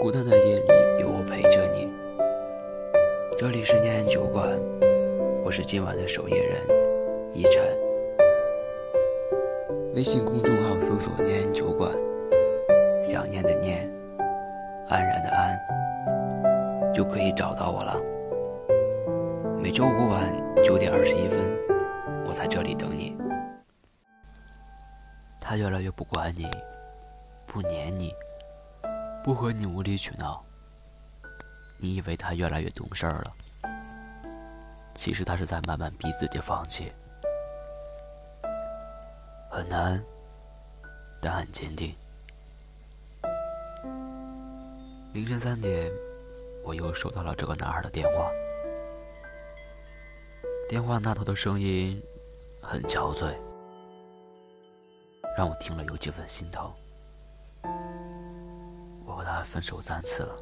孤单的夜里有我陪着你。这里是念安酒馆，我是今晚的守夜人一晨。微信公众号搜索“念安酒馆”，想念的念，安然的安，就可以找到我了。每周五晚九点二十一分，我在这里等你。他越来越不管你，不黏你，不和你无理取闹。你以为他越来越懂事儿了，其实他是在慢慢逼自己放弃。很难，但很坚定。凌晨三点，我又收到了这个男孩的电话。电话那头的声音很憔悴，让我听了有几分心疼。分手三次了，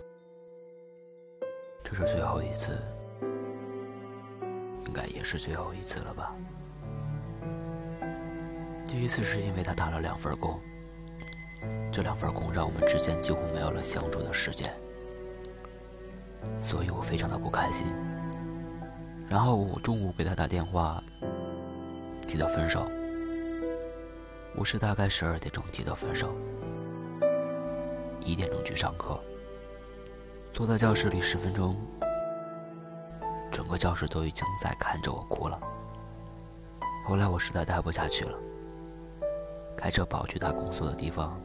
这是最后一次，应该也是最后一次了吧。第一次是因为他打了两份工，这两份工让我们之间几乎没有了相处的时间，所以我非常的不开心。然后我中午给他打电话，提的分手。我是大概十二点钟提的分手，一点钟去上课，坐在教室里十分钟，整个教室都已经在看着我哭了。后来我实在待不下去了，开车跑去他工作的地方，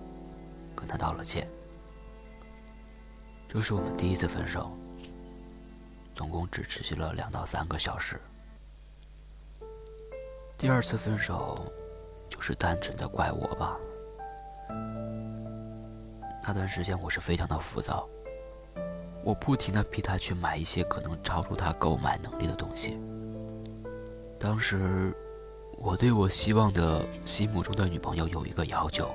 跟他道了歉。这是我们第一次分手。总共只持续了两到三个小时。第二次分手，就是单纯的怪我吧。那段时间我是非常的浮躁，我不停的逼他去买一些可能超出他购买能力的东西。当时，我对我希望的心目中的女朋友有一个要求。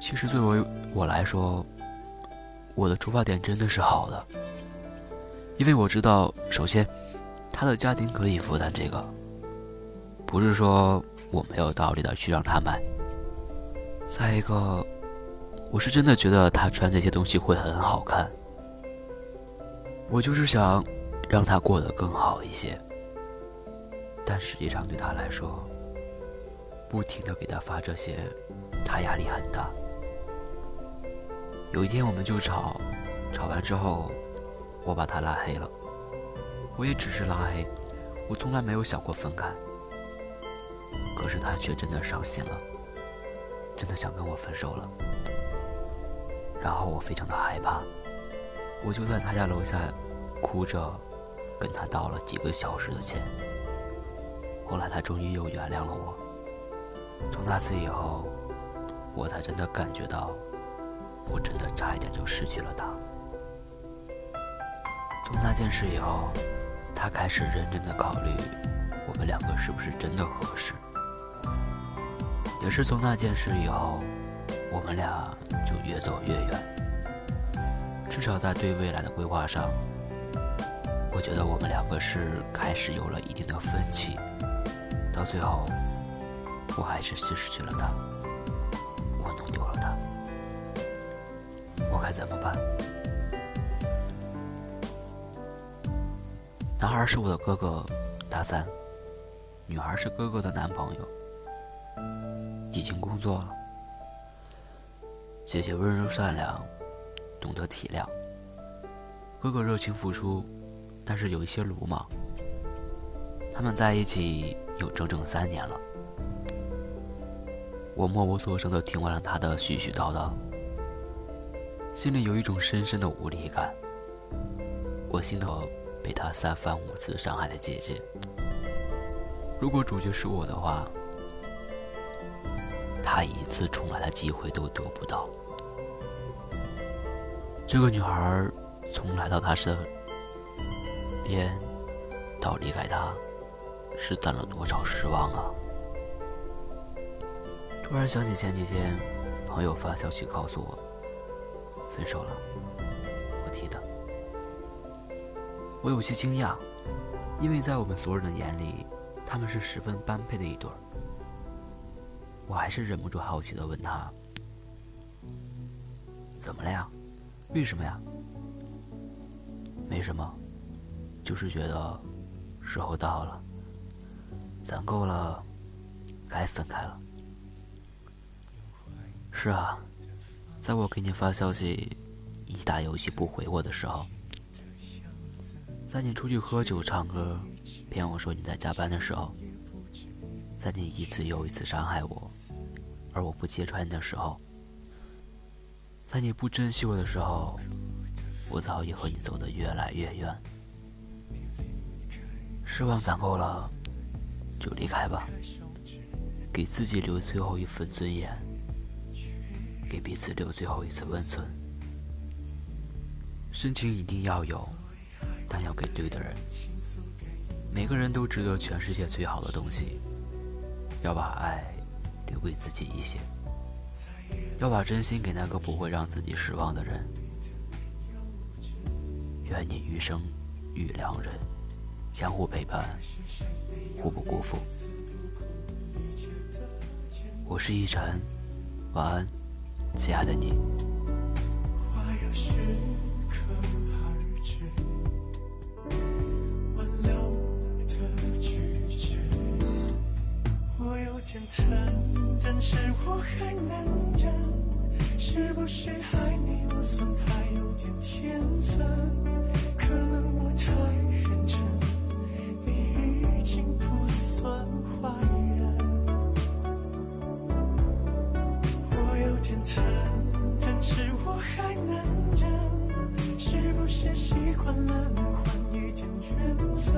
其实作为我来说，我的出发点真的是好的。因为我知道，首先，他的家庭可以负担这个，不是说我没有道理的去让他买。再一个，我是真的觉得他穿这些东西会很好看，我就是想让他过得更好一些。但实际上对他来说，不停的给他发这些，他压力很大。有一天我们就吵，吵完之后。我把他拉黑了，我也只是拉黑，我从来没有想过分开。可是他却真的伤心了，真的想跟我分手了。然后我非常的害怕，我就在他家楼下哭着跟他道了几个小时的歉。后来他终于又原谅了我。从那次以后，我才真的感觉到，我真的差一点就失去了他。从那件事以后，他开始认真的考虑我们两个是不是真的合适。也是从那件事以后，我们俩就越走越远。至少在对未来的规划上，我觉得我们两个是开始有了一定的分歧。到最后，我还是失去了他，我弄丢了他，我该怎么办？男孩是我的哥哥，大三；女孩是哥哥的男朋友，已经工作了。姐姐温柔善良，懂得体谅；哥哥热情付出，但是有一些鲁莽。他们在一起有整整三年了。我默不作声的听完了他的絮絮叨叨，心里有一种深深的无力感。我心头。被他三番五次伤害的姐姐，如果主角是我的话，他一次重来的机会都得不到。这个女孩从来到他身边到离开他，是攒了多少失望啊！突然想起前几天朋友发消息告诉我，分手了，我替他。我有些惊讶，因为在我们所有人的眼里，他们是十分般配的一对儿。我还是忍不住好奇的问他：“怎么了呀？为什么呀？没什么，就是觉得时候到了，攒够了，该分开了。是啊，在我给你发消息，你打游戏不回我的时候，在你出去喝酒唱歌，骗我说你在加班的时候，在你一次又一次伤害我，而我不揭穿你的时候，在你不珍惜我的时候，我早已和你走得越来越远。失望攒够了，就离开吧，给自己留最后一份尊严。给彼此留最后一次温存，深情一定要有，但要给对的人。每个人都值得全世界最好的东西，要把爱留给自己一些，要把真心给那个不会让自己失望的人。愿你余生遇良人相互陪伴，互不辜负。我是一晨，晚安。亲爱的你，疼，但是我还能忍。是不是爱你，我算还有点天分？可能我太认真，你已经不算坏人。我有。点疼，但是我还能忍。是不是习惯了能换一点缘分，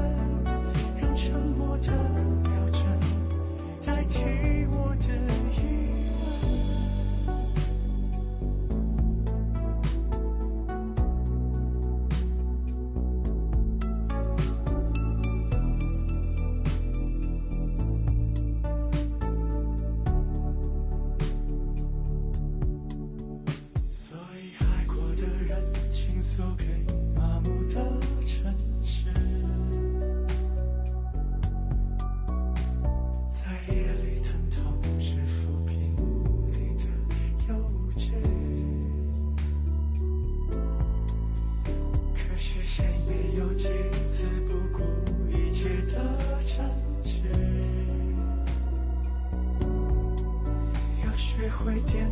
会点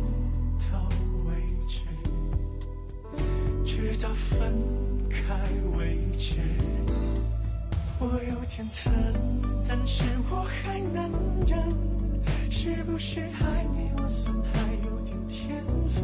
到为止，直到分开为止。我有点疼，但是我还能忍。是不是爱你，我算还有点天分？